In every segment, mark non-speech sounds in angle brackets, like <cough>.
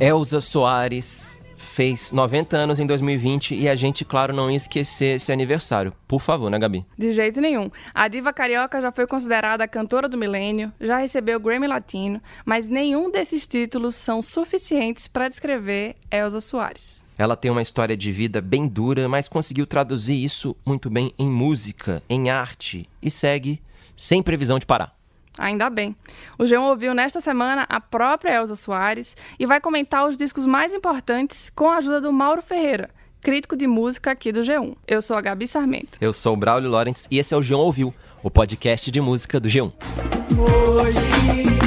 Elza Soares fez 90 anos em 2020 e a gente, claro, não ia esquecer esse aniversário. Por favor, né, Gabi? De jeito nenhum. A diva carioca já foi considerada a cantora do milênio, já recebeu o Grammy Latino, mas nenhum desses títulos são suficientes para descrever Elza Soares. Ela tem uma história de vida bem dura, mas conseguiu traduzir isso muito bem em música, em arte e segue sem previsão de parar. Ainda bem. O João ouviu nesta semana a própria Elza Soares e vai comentar os discos mais importantes com a ajuda do Mauro Ferreira, crítico de música aqui do G1. Eu sou a Gabi Sarmento. Eu sou o Braulio Lawrence e esse é o João Ouviu, o podcast de música do G1. Hoje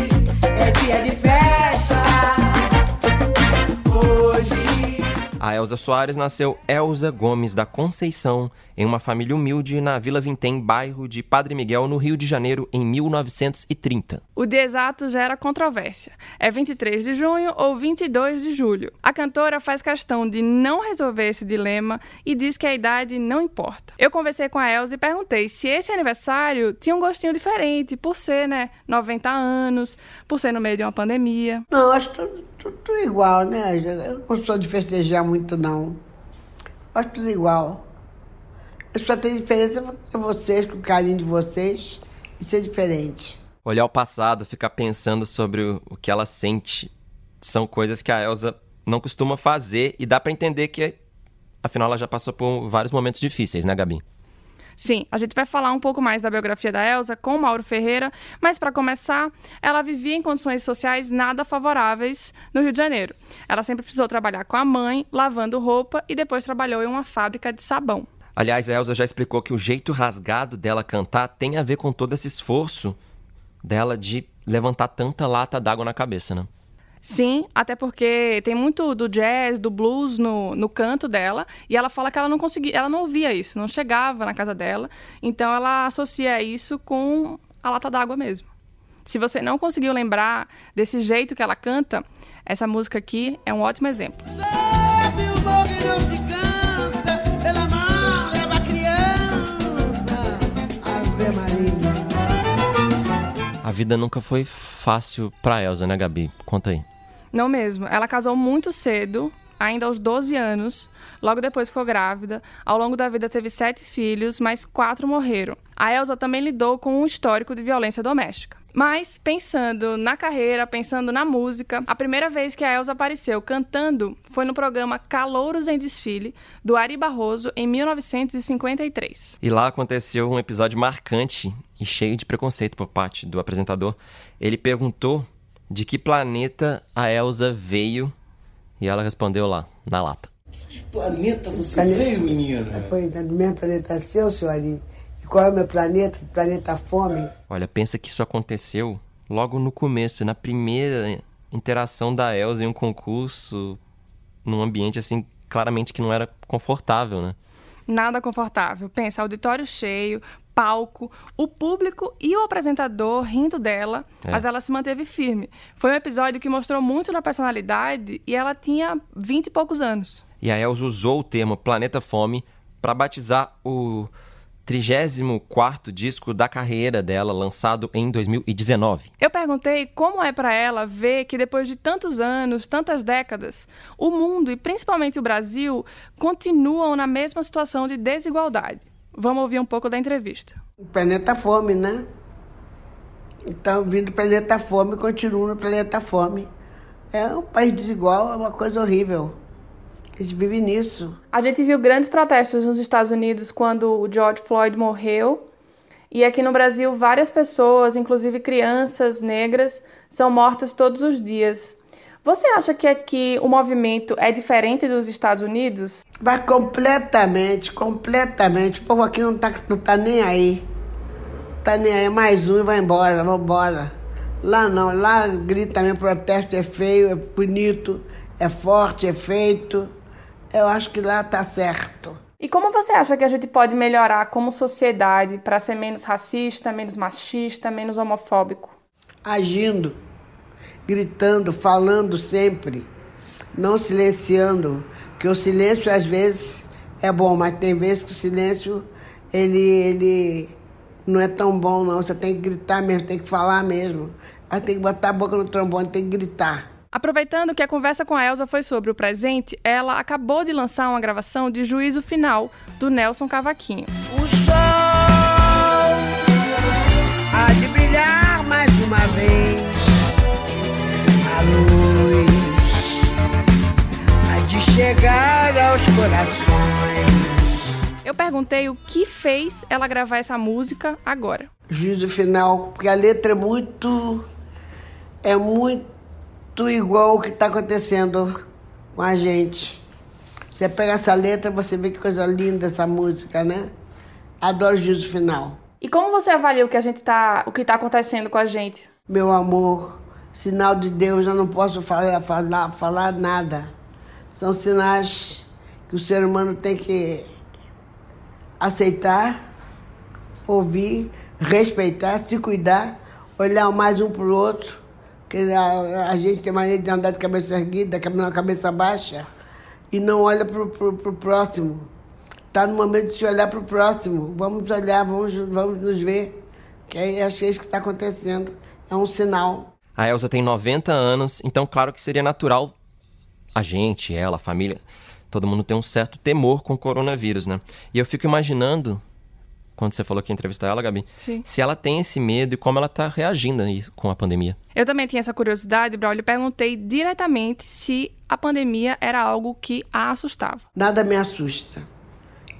A Elza Soares nasceu Elza Gomes da Conceição em uma família humilde na Vila Vintém, bairro de Padre Miguel, no Rio de Janeiro, em 1930. O dia exato gera controvérsia. É 23 de junho ou 22 de julho. A cantora faz questão de não resolver esse dilema e diz que a idade não importa. Eu conversei com a Elza e perguntei se esse aniversário tinha um gostinho diferente, por ser, né, 90 anos, por ser no meio de uma pandemia. Não, acho tudo, tudo, igual, né? Eu não sou de festejar muito, não. Acho tudo igual. Eu só tenho diferença com vocês, com o carinho de vocês, e ser diferente. Olhar o passado, ficar pensando sobre o, o que ela sente, são coisas que a Elsa não costuma fazer e dá para entender que, afinal, ela já passou por vários momentos difíceis, né, Gabi? Sim, a gente vai falar um pouco mais da biografia da Elsa com Mauro Ferreira, mas para começar, ela vivia em condições sociais nada favoráveis no Rio de Janeiro. Ela sempre precisou trabalhar com a mãe, lavando roupa e depois trabalhou em uma fábrica de sabão. Aliás, a Elsa já explicou que o jeito rasgado dela cantar tem a ver com todo esse esforço dela de levantar tanta lata d'água na cabeça, né? Sim, até porque tem muito do jazz, do blues no, no canto dela, e ela fala que ela não conseguia, ela não ouvia isso, não chegava na casa dela, então ela associa isso com a lata d'água mesmo. Se você não conseguiu lembrar desse jeito que ela canta, essa música aqui é um ótimo exemplo. Leva a vida nunca foi fácil pra Elsa, né, Gabi? Conta aí. Não mesmo. Ela casou muito cedo, ainda aos 12 anos. Logo depois ficou grávida. Ao longo da vida teve sete filhos, mas quatro morreram. A Elsa também lidou com um histórico de violência doméstica. Mas, pensando na carreira, pensando na música, a primeira vez que a Elsa apareceu cantando foi no programa Calouros em Desfile, do Ari Barroso, em 1953. E lá aconteceu um episódio marcante e cheio de preconceito por parte do apresentador. Ele perguntou de que planeta a Elsa veio e ela respondeu lá, na lata. Que planeta você Planeta- veio, menina? Pois é, do mesmo planeta seu, senhorinha. E qual é o meu planeta? Planeta Fome. Olha, pensa que isso aconteceu logo no começo, na primeira interação da Elsa em um concurso, num ambiente assim, claramente que não era confortável, né? Nada confortável. Pensa, auditório cheio, palco, o público e o apresentador rindo dela, É. mas ela se manteve firme. Foi um episódio que mostrou muito da personalidade e ela tinha vinte e poucos anos. E a Elsa usou o termo Planeta Fome para batizar o 34º disco da carreira dela, lançado em 2019. Eu perguntei como é para ela ver que depois de tantos anos, tantas décadas, o mundo e principalmente o Brasil continuam na mesma situação de desigualdade. Vamos ouvir um pouco da entrevista. O planeta Fome, né? Então, vindo do planeta Fome, continuo no planeta Fome. É um país desigual, é uma coisa horrível. A gente vive nisso. A gente viu grandes protestos nos Estados Unidos quando o George Floyd morreu. E aqui no Brasil, várias pessoas, inclusive crianças negras, são mortas todos os dias. Você acha que aqui o movimento é diferente dos Estados Unidos? Vai completamente, completamente. O povo aqui não tá, não tá nem aí. Tá nem aí, mais um e vai embora, vamos embora. Lá não, lá grita também, protesto é feio, é bonito, é forte, é feito. Eu acho que lá tá certo. E como você acha que a gente pode melhorar como sociedade para ser menos racista, menos machista, menos homofóbico? Agindo, gritando, falando sempre, não silenciando. Porque o silêncio às vezes é bom, mas tem vezes que o silêncio ele, ele não é tão bom não. Você tem que gritar mesmo, tem que falar mesmo. Aí tem que botar a boca no trombone, tem que gritar. Aproveitando que a conversa com a Elsa foi sobre o presente, ela acabou de lançar uma gravação de Juízo Final, do Nelson Cavaquinho. O sol há de brilhar mais uma vez. Chegar aos corações. Eu perguntei o que fez ela gravar essa música agora. Juízo final, porque a letra é muito. é muito igual o que está acontecendo com a gente. Você pega essa letra, você vê que coisa linda essa música, né? Adoro juízo final. E como você avalia o que a gente tá, o que tá acontecendo com a gente? Meu amor, sinal de Deus, eu não posso falar, falar, falar nada. São sinais que o ser humano tem que aceitar, ouvir, respeitar, se cuidar, olhar mais um para o outro. Porque a, a gente tem maneira de andar de cabeça erguida, cabeça baixa, e não olha para o próximo. Está no momento de se olhar para o próximo. Vamos olhar, vamos, vamos nos ver. Que aí acho que é isso que está acontecendo. É um sinal. A Elsa tem 90 anos, então claro que seria natural a gente, ela, a família, todo mundo tem um certo temor com o coronavírus, né? E eu fico imaginando, quando você falou que ia entrevistar ela, Gabi, Sim. se ela tem esse medo e como ela tá reagindo aí com a pandemia. Eu também tinha essa curiosidade, Braulio, e perguntei diretamente se a pandemia era algo que a assustava. Nada me assusta.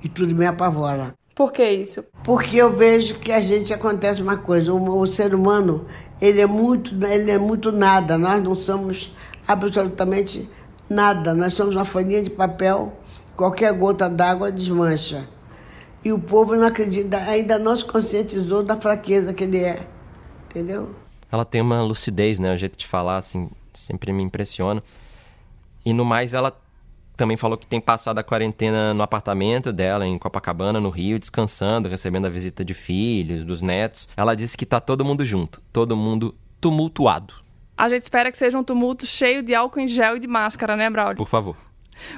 E tudo me apavora. Por que isso? Porque eu vejo que a gente acontece uma coisa, o, o ser humano, ele é muito, ele é muito nada, nós não somos absolutamente nada, nós somos uma folhinha de papel, qualquer gota d'água desmancha. E o povo não acredita, ainda não se conscientizou da fraqueza que ele é, entendeu? Ela tem uma lucidez, né? O jeito de falar, assim, sempre me impressiona. E no mais, ela também falou que tem passado a quarentena no apartamento dela, em Copacabana, no Rio, descansando, recebendo a visita de filhos, dos netos. Ela disse que tá todo mundo junto, todo mundo tumultuado. A gente espera que seja um tumulto cheio de álcool em gel e de máscara, né, Braulio? Por favor.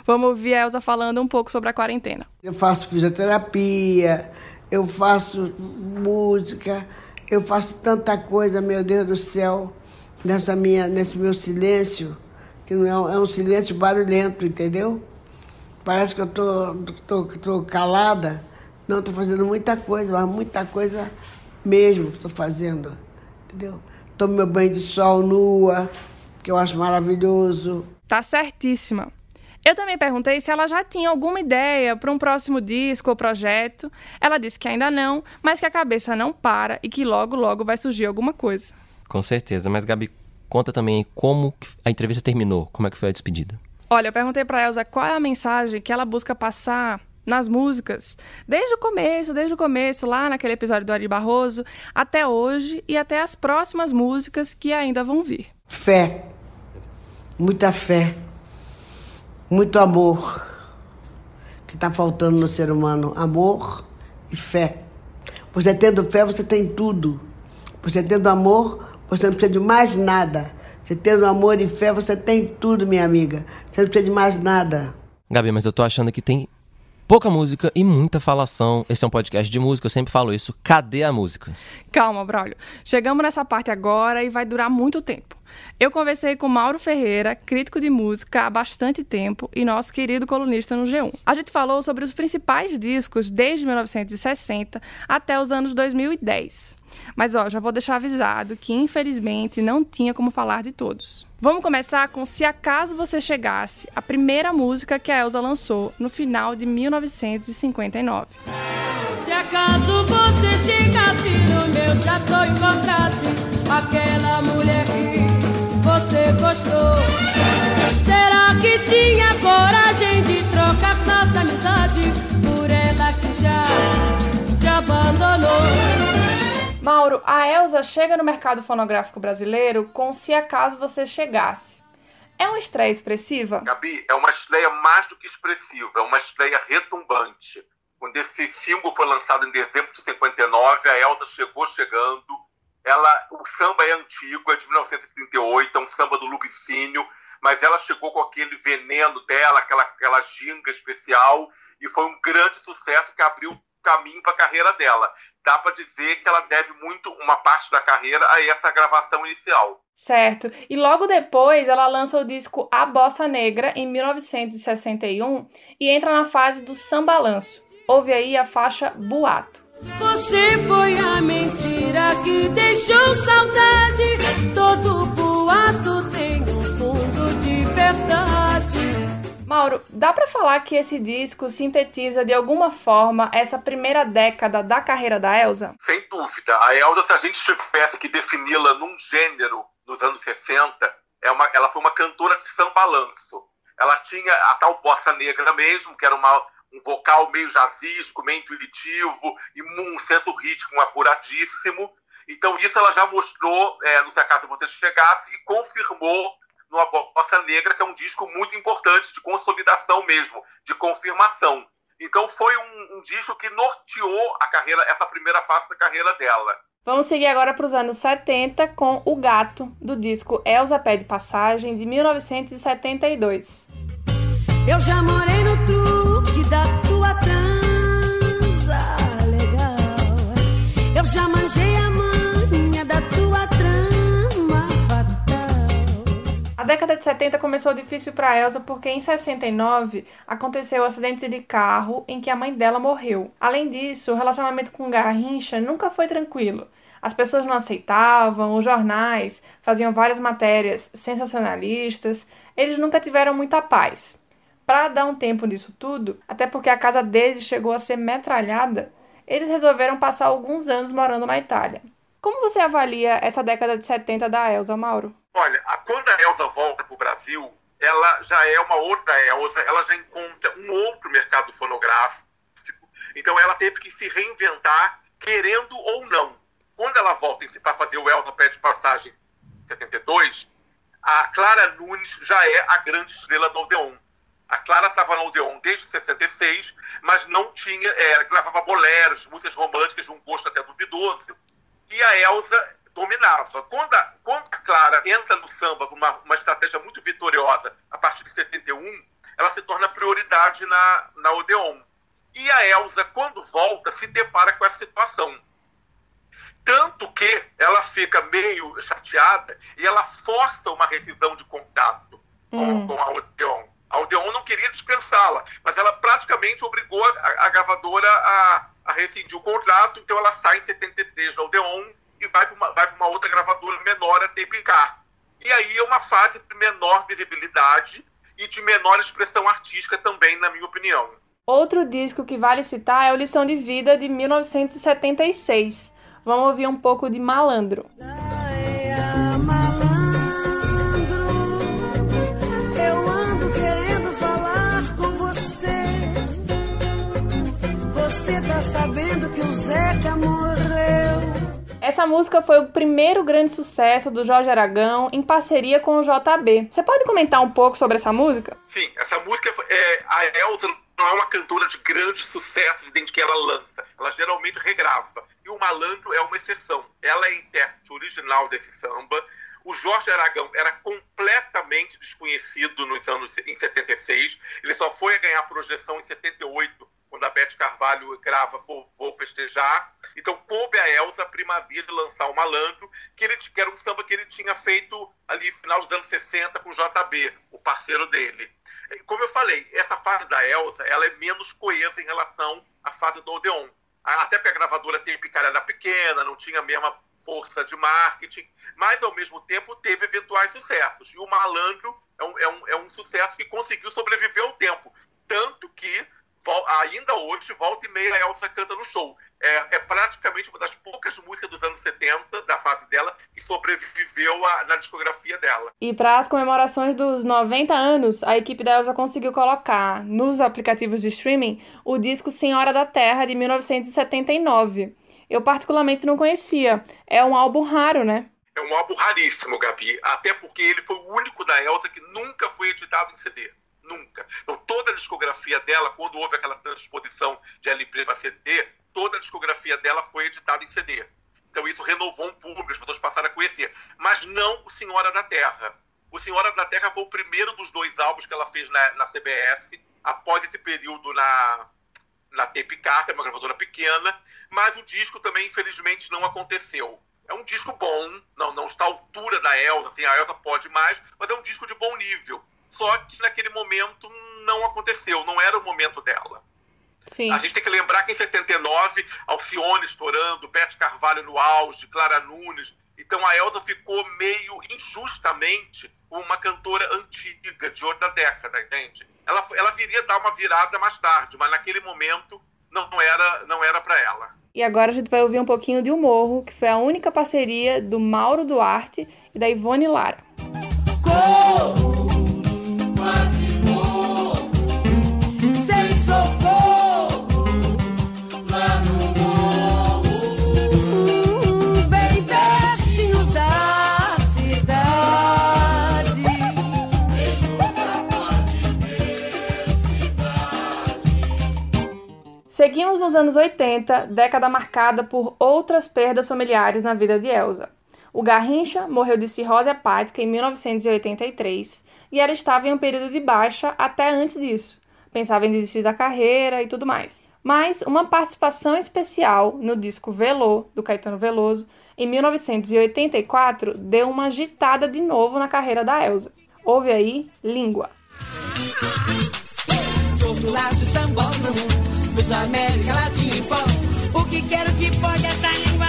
Vamos ouvir a Elsa falando um pouco sobre a quarentena. Eu faço fisioterapia, eu faço música, eu faço tanta coisa, meu Deus do céu, nessa minha, nesse meu silêncio, que não é um, é um silêncio barulhento, entendeu? Parece que eu tô, tô, tô calada. Não, estou fazendo muita coisa, mas muita coisa mesmo que estou fazendo, entendeu? Tomo meu banho de sol nua, que eu acho maravilhoso. Tá certíssima. Eu também perguntei se ela já tinha alguma ideia para um próximo disco ou projeto. Ela disse que ainda não, mas que a cabeça não para e que logo, logo vai surgir alguma coisa. Com certeza. Mas, Gabi, conta também como a entrevista terminou, como é que foi a despedida. Olha, eu perguntei para Elsa qual é a mensagem que ela busca passar nas músicas, desde o começo, desde o começo, lá naquele episódio do Ari Barroso, até hoje e até as próximas músicas que ainda vão vir. Fé, muita fé, muito amor que está faltando no ser humano. Amor e fé. Você tendo fé, você tem tudo. Você tendo amor, você não precisa de mais nada. Você tendo amor e fé, você tem tudo, minha amiga. Você não precisa de mais nada. Gabi, mas eu tô achando que tem pouca música e muita falação. Esse é um podcast de música, eu sempre falo isso. Cadê a música? Calma, Braulio. Chegamos nessa parte agora e vai durar muito tempo. Eu conversei com Mauro Ferreira, crítico de música há bastante tempo e nosso querido colunista no G1. A gente falou sobre os principais discos desde 1960 até os anos 2010. Mas ó, já vou deixar avisado que infelizmente não tinha como falar de todos. Vamos começar com Se Acaso Você Chegasse, a primeira música que a Elsa lançou no final de 1959. Se acaso você chegasse no meu chateau e encontrasse aquela mulher que você gostou, será que tinha coragem de trocar nossa amizade por ela que já te abandonou? Mauro, a Elsa chega no mercado fonográfico brasileiro com Se Acaso Você Chegasse. É uma estreia expressiva? Gabi, é uma estreia mais do que expressiva, é uma estreia retumbante. Quando esse single foi lançado em dezembro de 59, a Elsa chegou chegando. Ela, o samba é antigo, é de 1938, é um samba do Lubicínio, mas ela chegou com aquele veneno dela, aquela, aquela ginga especial, e foi um grande sucesso que abriu caminho para a carreira dela. Dá para dizer que ela deve muito uma parte da carreira a essa gravação inicial. Certo. E logo depois ela lança o disco A Bossa Negra em 1961 e entra na fase do sambalanço. Houve aí a faixa Boato. Você foi a mentira que deixou saudade. Todo boato Mauro, dá pra falar que esse disco sintetiza de alguma forma essa primeira década da carreira da Elsa? Sem dúvida. A Elsa, se a gente tivesse que defini-la num gênero nos anos 60, é uma, ela foi uma cantora de sambalanço. Ela tinha a tal bossa negra mesmo, que era uma, um vocal meio jazzístico, meio intuitivo, e um centro ritmo apuradíssimo. Então, isso ela já mostrou é, no Se Acaso Você Chegasse e confirmou no A Bossa Negra, que é um disco muito importante de consolidação mesmo, de confirmação. Então, foi um, um disco que norteou a carreira, essa primeira fase da carreira dela. Vamos seguir agora para os anos 70 com O Gato, do disco Elza Pede Passagem, de 1972. Eu já morei no truque da tua transa legal. Eu já manjei A década de 70 começou difícil para Elsa porque em 69 aconteceu o um acidente de carro em que a mãe dela morreu. Além disso, o relacionamento com Garrincha nunca foi tranquilo. As pessoas não aceitavam, os jornais faziam várias matérias sensacionalistas, eles nunca tiveram muita paz. Para dar um tempo nisso tudo, até porque a casa deles chegou a ser metralhada, eles resolveram passar alguns anos morando na Itália. Como você avalia essa década de 70 da Elsa, Mauro? Olha, quando a Elsa volta para o Brasil, ela já é uma outra Elsa, ela já encontra um outro mercado fonográfico, então ela teve que se reinventar, querendo ou não. Quando ela volta para fazer o Elsa Pede Passagem em 72, a Clara Nunes já é a grande estrela do Odeon. A Clara estava no Odeon desde 66, mas não tinha, é, gravava boleros, músicas românticas de um gosto até duvidoso. E a Elsa dominava. Quando a, quando a Clara entra no samba com uma, uma estratégia muito vitoriosa a partir de 71, ela se torna prioridade na, na Odeon. E a Elsa, quando volta, se depara com essa situação. Tanto que ela fica meio chateada e ela força uma rescisão de contato Hum. com, com a Odeon. A Odeon não queria dispensá-la, mas ela praticamente obrigou a, a gravadora a, a rescindir o contrato, então ela sai em 73 da Odeon e vai para uma, vai uma outra gravadora menor, a Tepicar. E aí é uma fase de menor visibilidade e de menor expressão artística também, na minha opinião. Outro disco que vale citar é o Lição de Vida, de 1976. Vamos ouvir um pouco de Malandro. Ai, sabendo que o Zeca morreu. Essa música foi o primeiro grande sucesso do Jorge Aragão em parceria com o JB. Você pode comentar um pouco sobre essa música? Sim, essa música, é, a Elza não é uma cantora de grandes sucessos desde que ela lança. Ela geralmente regrava. E o Malandro é uma exceção. Ela é a intérprete original desse samba. O Jorge Aragão era completamente desconhecido nos anos em 76. Ele só foi a ganhar projeção em 78, quando a Beth Carvalho grava Vou, Vou Festejar. Então coube a Elza a primazia de lançar o Malandro, que, ele, que era um samba que ele tinha feito ali no final dos anos 60 com o JB, o parceiro dele. Como eu falei, essa fase da Elsa ela é menos coesa em relação à fase do Odeon. Até porque a gravadora Tepicar era pequena, não tinha a mesma força de marketing, mas ao mesmo tempo teve eventuais sucessos. E o Malandro é um, é um, é um sucesso que conseguiu sobreviver ao tempo. Tanto que ainda hoje, volta e meia, a Elsa canta no show. É, é, praticamente uma das poucas músicas dos anos 70, da fase dela, que sobreviveu a, na discografia dela. E para as comemorações dos 90 anos, a equipe da Elsa conseguiu colocar nos aplicativos de streaming o disco Senhora da Terra, de 1979. Eu particularmente não conhecia. É um álbum raro, né? É um álbum raríssimo, Gabi. Até porque ele foi o único da Elsa que nunca foi editado em CD. Nunca. Então, toda a discografia dela, quando houve aquela transposição de LP para CD, toda a discografia dela foi editada em CD. Então, isso renovou um público, as pessoas passaram a conhecer. Mas não o Senhora da Terra. O Senhora da Terra foi o primeiro dos dois álbuns que ela fez na, na CBS, após esse período na, na que é uma gravadora pequena, mas o disco também, infelizmente, não aconteceu. É um disco bom, não, não está à altura da Elsa, assim, a Elsa pode mais, mas é um disco de bom nível. Só que naquele momento não aconteceu, não era o momento dela. Sim. A gente tem que lembrar que em 79, Alcione estourando, Pet Carvalho no auge, Clara Nunes. Então a Elsa ficou meio injustamente uma cantora antiga, de outra década, entende? Ela, ela viria dar uma virada mais tarde, mas naquele momento não era, não era para ela. E agora a gente vai ouvir um pouquinho de O Morro, que foi a única parceria do Mauro Duarte e da Ivone Lara. Corro, Seguimos nos anos 80, década marcada por outras perdas familiares na vida de Elsa. O Garrincha morreu de cirrose hepática em 1983 e ela estava em um período de baixa até antes disso. Pensava em desistir da carreira e tudo mais. Mas uma participação especial no disco Velô, do Caetano Veloso, em 1984, deu uma agitada de novo na carreira da Elsa. Ouve aí, Língua. Luz América Latina em pó. O que quero que pode língua?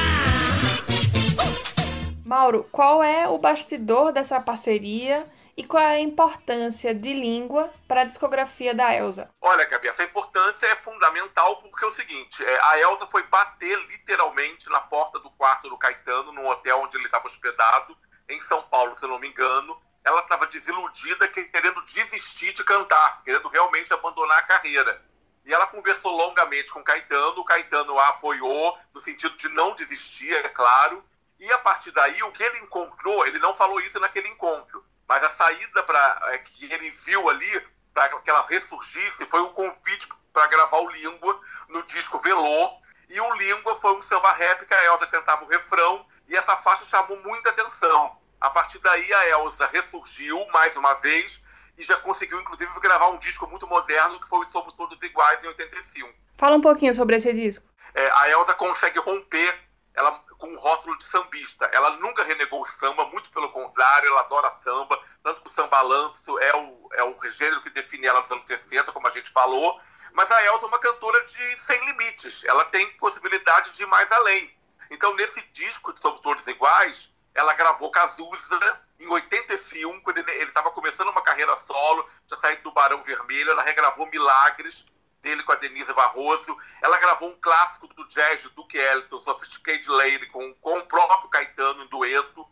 Mauro, qual é o bastidor dessa parceria e qual é a importância de língua para a discografia da Elsa? Olha, Gabi, essa importância é fundamental porque é o seguinte: é, a Elsa foi bater literalmente na porta do quarto do Caetano, num hotel onde ele estava hospedado, em São Paulo, se eu não me engano. Ela estava desiludida, querendo desistir de cantar, querendo realmente abandonar a carreira. E ela conversou longamente com o Caetano, o Caetano a apoiou, no sentido de não desistir, é claro. E a partir daí, o que ele encontrou, ele não falou isso naquele encontro, mas a saída pra, é, que ele viu ali, para que ela ressurgisse, foi um convite para gravar o Língua no disco Velô. E o Língua foi um samba rap que a Elsa cantava o refrão, e essa faixa chamou muita atenção. A partir daí, a Elsa ressurgiu mais uma vez e já conseguiu, inclusive, gravar um disco muito moderno, que foi o Somos Todos Iguais, em 85. Fala um pouquinho sobre esse disco. É, a Elsa consegue romper ela com um rótulo de sambista. Ela nunca renegou o samba, muito pelo contrário, ela adora samba, tanto que o sambalanço é o, é o gênero que define ela nos anos 60, como a gente falou. Mas a Elsa é uma cantora de sem limites, ela tem possibilidade de ir mais além. Então, nesse disco de Somos Todos Iguais, ela gravou Cazuza em 85, ele estava começando uma carreira solo, já saiu do Barão Vermelho, ela regravou Milagres, dele com a Denise Barroso. Ela gravou um clássico do jazz do Duke Ellington, Sophisticated Lady, com, com o próprio Caetano em dueto.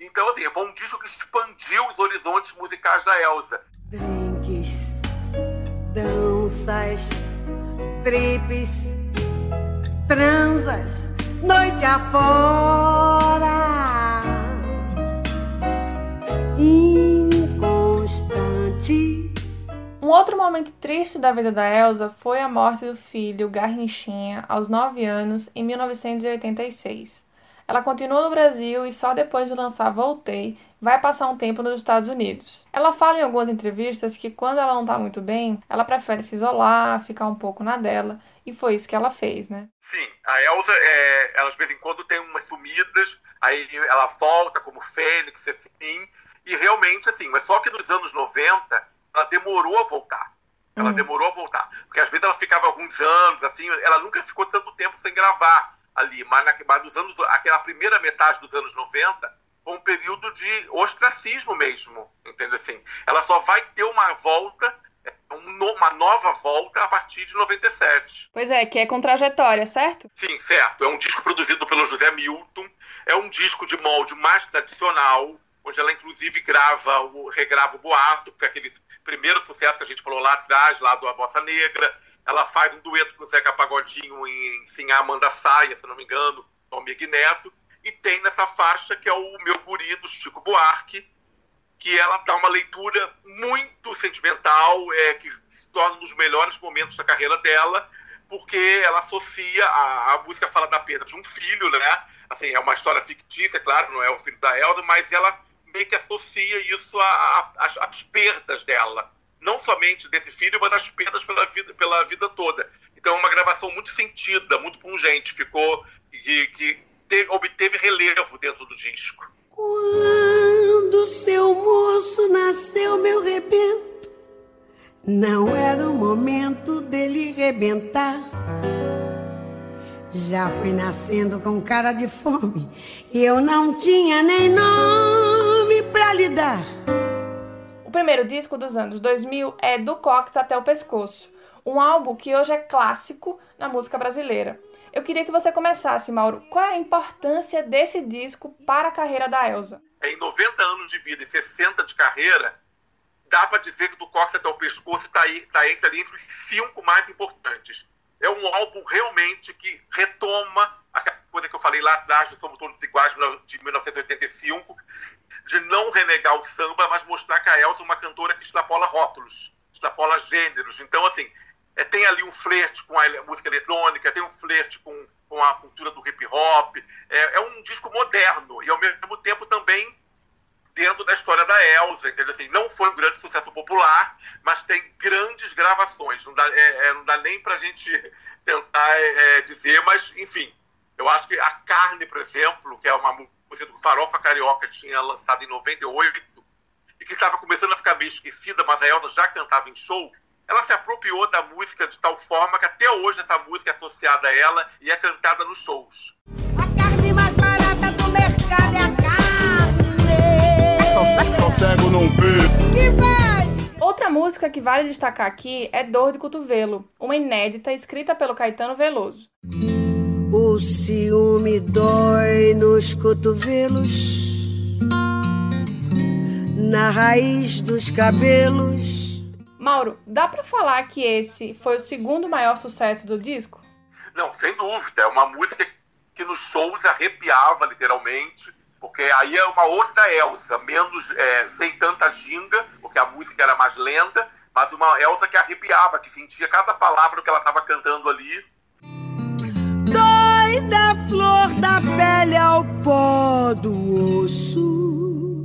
Então, assim, foi um disco que expandiu os horizontes musicais da Elsa. Drinks, danças, tripes, transas, noite afora. Outro momento triste da vida da Elsa foi a morte do filho Garrinchinha aos 9 anos em 1986. Ela continua no Brasil e só depois de lançar Voltei vai passar um tempo nos Estados Unidos. Ela fala em algumas entrevistas que quando ela não tá muito bem, ela prefere se isolar, ficar um pouco na dela, e foi isso que ela fez, né? Sim, a Elsa, é, ela de vez em quando tem umas sumidas, aí ela volta como Fênix, assim, e realmente, assim, mas só que nos anos 90, ela demorou a voltar. Ela Hum. demorou a voltar. Porque às vezes ela ficava alguns anos, assim, ela nunca ficou tanto tempo sem gravar ali. Mas, na, mas nos anos, aquela primeira metade dos anos 90 foi um período de ostracismo mesmo. Entendeu? Assim, ela só vai ter uma volta, é, um uma nova volta a partir de 97. Pois é, que é com trajetória, certo? Sim, certo. É um disco produzido pelo José Milton. É um disco de molde mais tradicional, onde ela inclusive grava, o, regrava o Boato, que foi aquele primeiro sucesso que a gente falou lá atrás, lá do A Bossa Negra. Ela faz um dueto com o Zeca Pagodinho em Sim Amanda Saia, se não me engano, com o Neto. E tem nessa faixa que é o Meu Guri, do Chico Buarque, que ela dá uma leitura muito sentimental, é, que se torna um dos melhores momentos da carreira dela, porque ela associa, a, a música fala da perda de um filho, né? Assim, é uma história fictícia, claro, não é o filho da Elsa, mas ela meio que associa isso às, às perdas dela. Não somente desse filho, mas as perdas pela vida, pela vida toda. Então é uma gravação muito sentida, muito pungente, ficou que, que teve, obteve relevo dentro do disco. Quando seu moço nasceu, meu rebento, não era o momento dele rebentar. Já fui nascendo com cara de fome e eu não tinha nem nome pra lhe dar. O primeiro disco dos anos 2000 é Do Cox até o Pescoço, um álbum que hoje é clássico na música brasileira. Eu queria que você começasse, Mauro. Qual é a importância desse disco para a carreira da Elsa? Em 90 anos de vida e 60 de carreira, dá para dizer que do Cox até o pescoço está tá entre, ali entre os cinco mais importantes. É um álbum realmente que retoma coisa que eu falei lá atrás do Somos Todos Iguais, de 1985, de não renegar o samba, mas mostrar que a Elsa é uma cantora que extrapola rótulos, extrapola gêneros. Então, assim, é, tem ali um flerte com a música eletrônica, tem um flerte com, com a cultura do hip hop. É, é, um disco moderno e, ao mesmo tempo, também dentro da história da Elsa. Entendeu? Assim, não foi um grande sucesso popular, mas tem grandes gravações. Não dá, é, é não dá nem para a gente tentar é, é, dizer, mas, enfim, eu acho que a Carne, por exemplo, que é uma música do Farofa Carioca, tinha lançado em 98 e que estava começando a ficar meio esquecida, mas a Elsa já cantava em show ela se apropriou da música de tal forma que até hoje essa música é associada a ela e é cantada nos shows. A carne mais barata do mercado é a carne. Só cego não vê. Que vai? Outra música que vale destacar aqui é Dor de Cotovelo, uma inédita escrita pelo Caetano Veloso. O ciúme dói nos cotovelos, na raiz dos cabelos Mauro, dá para falar que esse foi o segundo maior sucesso do disco? Não, sem dúvida. É uma música que nos shows arrepiava literalmente, porque aí é uma outra Elsa, menos é, sem tanta ginga, porque a música era mais lenta, mas uma Elsa que arrepiava, que sentia cada palavra que ela estava cantando ali. Dói da flor da pele ao pó do osso.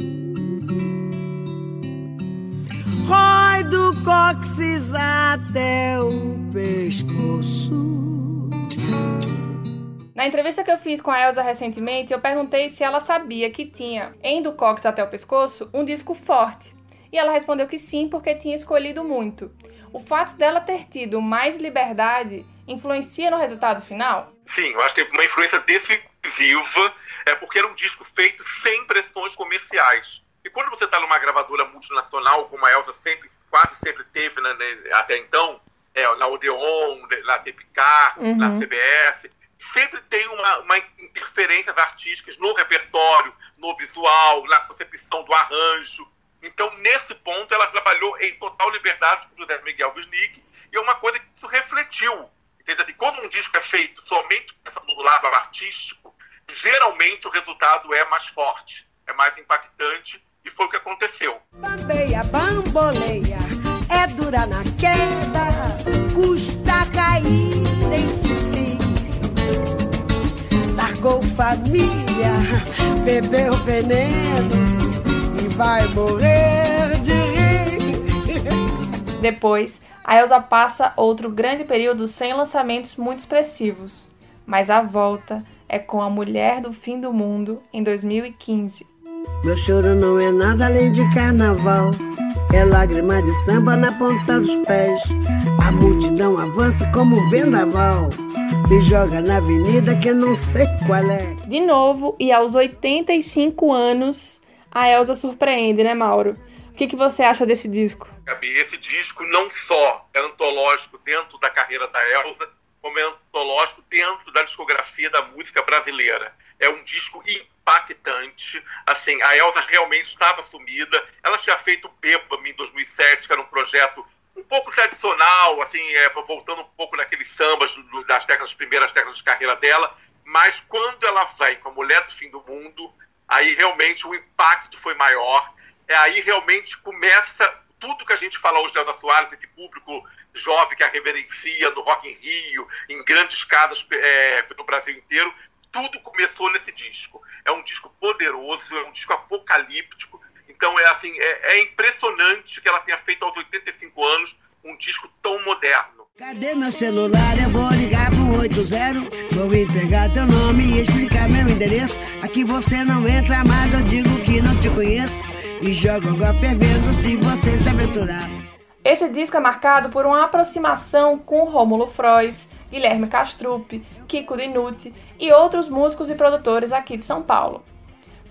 Rói do cóccix até o pescoço. Na entrevista que eu fiz com a Elsa recentemente, eu perguntei se ela sabia que tinha, em do cóccix até o pescoço, um disco forte. E ela respondeu que sim, porque tinha escolhido muito. O fato dela ter tido mais liberdade influencia no resultado final? Sim, eu acho que teve uma influência decisiva, é porque era um disco feito sem pressões comerciais. E quando você está numa gravadora multinacional, como a Elsa sempre, quase sempre teve né, né até então, é, na Odeon, na Tepicar, uhum. na CBS, sempre tem uma, uma interferências artísticas no repertório, no visual, na concepção do arranjo. Então, nesse ponto, ela trabalhou em total liberdade com José Miguel Wisnik, e é uma coisa que isso refletiu. Entende? Assim, quando um disco é feito somente pensando no lado artístico, geralmente o resultado é mais forte, é mais impactante, e foi o que aconteceu. Bambeia, bamboleia, é dura na queda, custa cair em si. Largou família, bebeu veneno e vai morrer de rir. Depois, a Elsa passa outro grande período sem lançamentos muito expressivos. Mas a volta é com A Mulher do Fim do Mundo em 2015 meu choro não é nada além de carnaval. É lágrima de samba na ponta dos pés. A multidão avança como um vendaval. Me joga na avenida que não sei qual é. De novo, e aos 85 anos, a Elsa surpreende, né, Mauro? Que, que você acha desse disco? Gabi, esse disco não só é antológico dentro da carreira da Elsa, como é antológico dentro da discografia da música brasileira. É um disco impactante. Assim, a Elsa realmente estava sumida. Ela tinha feito Bêbame em 2007, que era um projeto um pouco tradicional, assim, é, voltando um pouco naqueles sambas das décadas, primeiras décadas de carreira dela. Mas quando ela vem com a Mulher do Fim do Mundo, aí realmente o impacto foi maior. É aí realmente começa tudo que a gente fala hoje de Elza Soares, esse público jovem que a reverencia no Rock in Rio, em grandes casas é, no Brasil inteiro, tudo começou nesse disco. É um disco poderoso, é um disco apocalíptico. Então é assim, é, é impressionante que ela tenha feito aos 85 anos um disco tão moderno. Cadê meu celular? Eu vou ligar pro 80. Vou entregar teu nome e explicar meu endereço. Aqui você não entra, mas eu digo que não te conheço. E jogo água fervendo se você se aventurar. Esse disco é marcado por uma aproximação com Rômulo Frois, Guilherme Castrup, Kiko Dinucci e outros músicos e produtores aqui de São Paulo.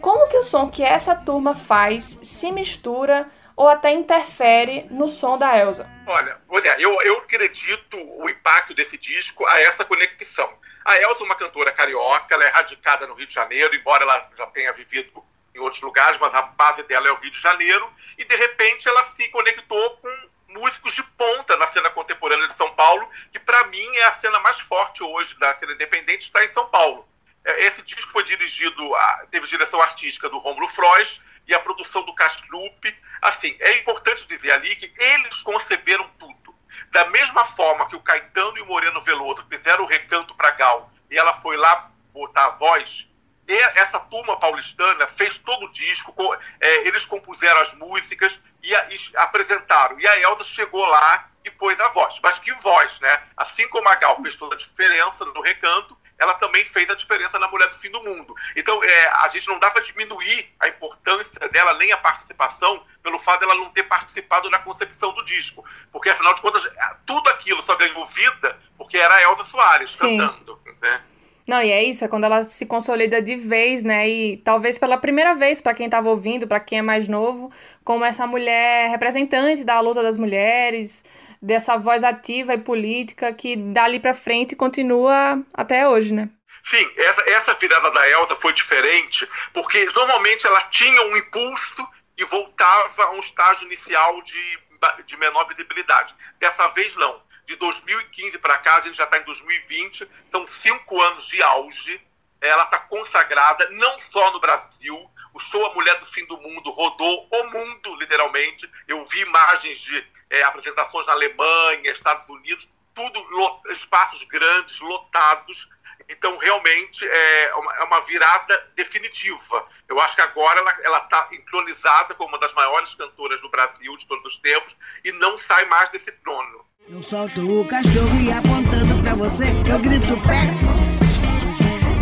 Como que o som que essa turma faz se mistura ou até interfere no som da Elsa? Olha, é, eu, eu acredito o impacto desse disco a essa conexão. A Elsa é uma cantora carioca, ela é radicada no Rio de Janeiro, embora ela já tenha vivido em outros lugares, mas a base dela é o Rio de Janeiro, e de repente ela se conectou com músicos de ponta na cena contemporânea de São Paulo, que para mim é a cena mais forte hoje da cena independente, está em São Paulo. É, esse disco foi dirigido, teve direção artística do Romulo Frois e a produção do Castlupe. Assim, é importante dizer ali que eles conceberam tudo. Da mesma forma que o Caetano e o Moreno Veloso fizeram o recanto para Gal e ela foi lá botar a voz, e essa turma paulistana fez todo o disco, é, eles compuseram as músicas e, a, e, apresentaram. E a Elza chegou lá e pôs a voz. Mas que voz, né? Assim como a Gal fez toda a diferença no recanto, ela também fez a diferença na Mulher do Fim do Mundo. Então, é, a gente não dá para diminuir a importância dela, nem a participação, pelo fato dela não ter participado na concepção do disco. Porque, afinal de contas, tudo aquilo só ganhou vida porque era a Elza Soares Sim. cantando. Né? Não, e é isso, é quando ela se consolida de vez, né? E talvez pela primeira vez, para quem estava ouvindo, para quem é mais novo, como essa mulher representante da luta das mulheres, dessa voz ativa e política que dali para frente continua até hoje, né? Sim, essa, essa virada da Elsa foi diferente, porque normalmente ela tinha um impulso e voltava a um estágio inicial de, de menor visibilidade. Dessa vez, não de 2015 para cá, a gente já está em 2020, são cinco anos de auge. Ela está consagrada não só no Brasil, o show A Mulher do Fim do Mundo rodou o mundo, literalmente. Eu vi imagens de é, apresentações na Alemanha, Estados Unidos, tudo espaços grandes, lotados. Então, realmente, é uma, é uma, virada definitiva. Eu acho que agora ela está entronizada como uma das maiores cantoras do Brasil de todos os tempos e não sai mais desse trono. Eu solto o cachorro e apontando pra você, eu grito Pex.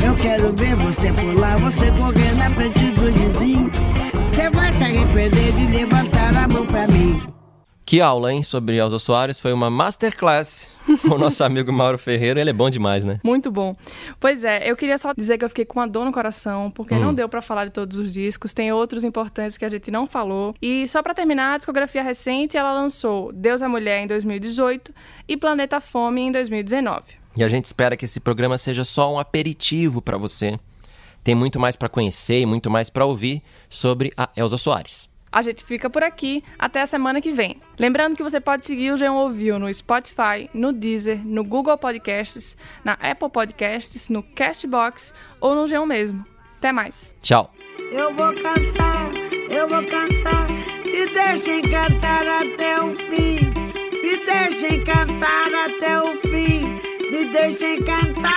Eu quero ver Que aula, hein, sobre Elza Soares. Foi uma masterclass <laughs> o nosso amigo Mauro Ferreira. Ele é bom demais, né? Muito bom. Pois é, eu queria só dizer que eu fiquei com uma dor no coração, porque hum. não deu para falar de todos os discos. Tem outros importantes que a gente não falou. E só para terminar, a discografia recente, ela lançou Deus é Mulher em 2018 e Planeta Fome em 2019. E a gente espera que esse programa seja só um aperitivo para você. Tem muito mais para conhecer e muito mais para ouvir sobre a Elza Soares. A gente fica por aqui até a semana que vem. Lembrando que você pode seguir o Geão Ouviu no Spotify, no Deezer, no Google Podcasts, na Apple Podcasts, no Castbox ou no Geão mesmo. Até mais. Tchau. Eu vou cantar, eu vou cantar, me deixem cantar até o fim. Me deixem cantar até o fim. Me deixem cantar,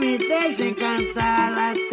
me deixem cantar até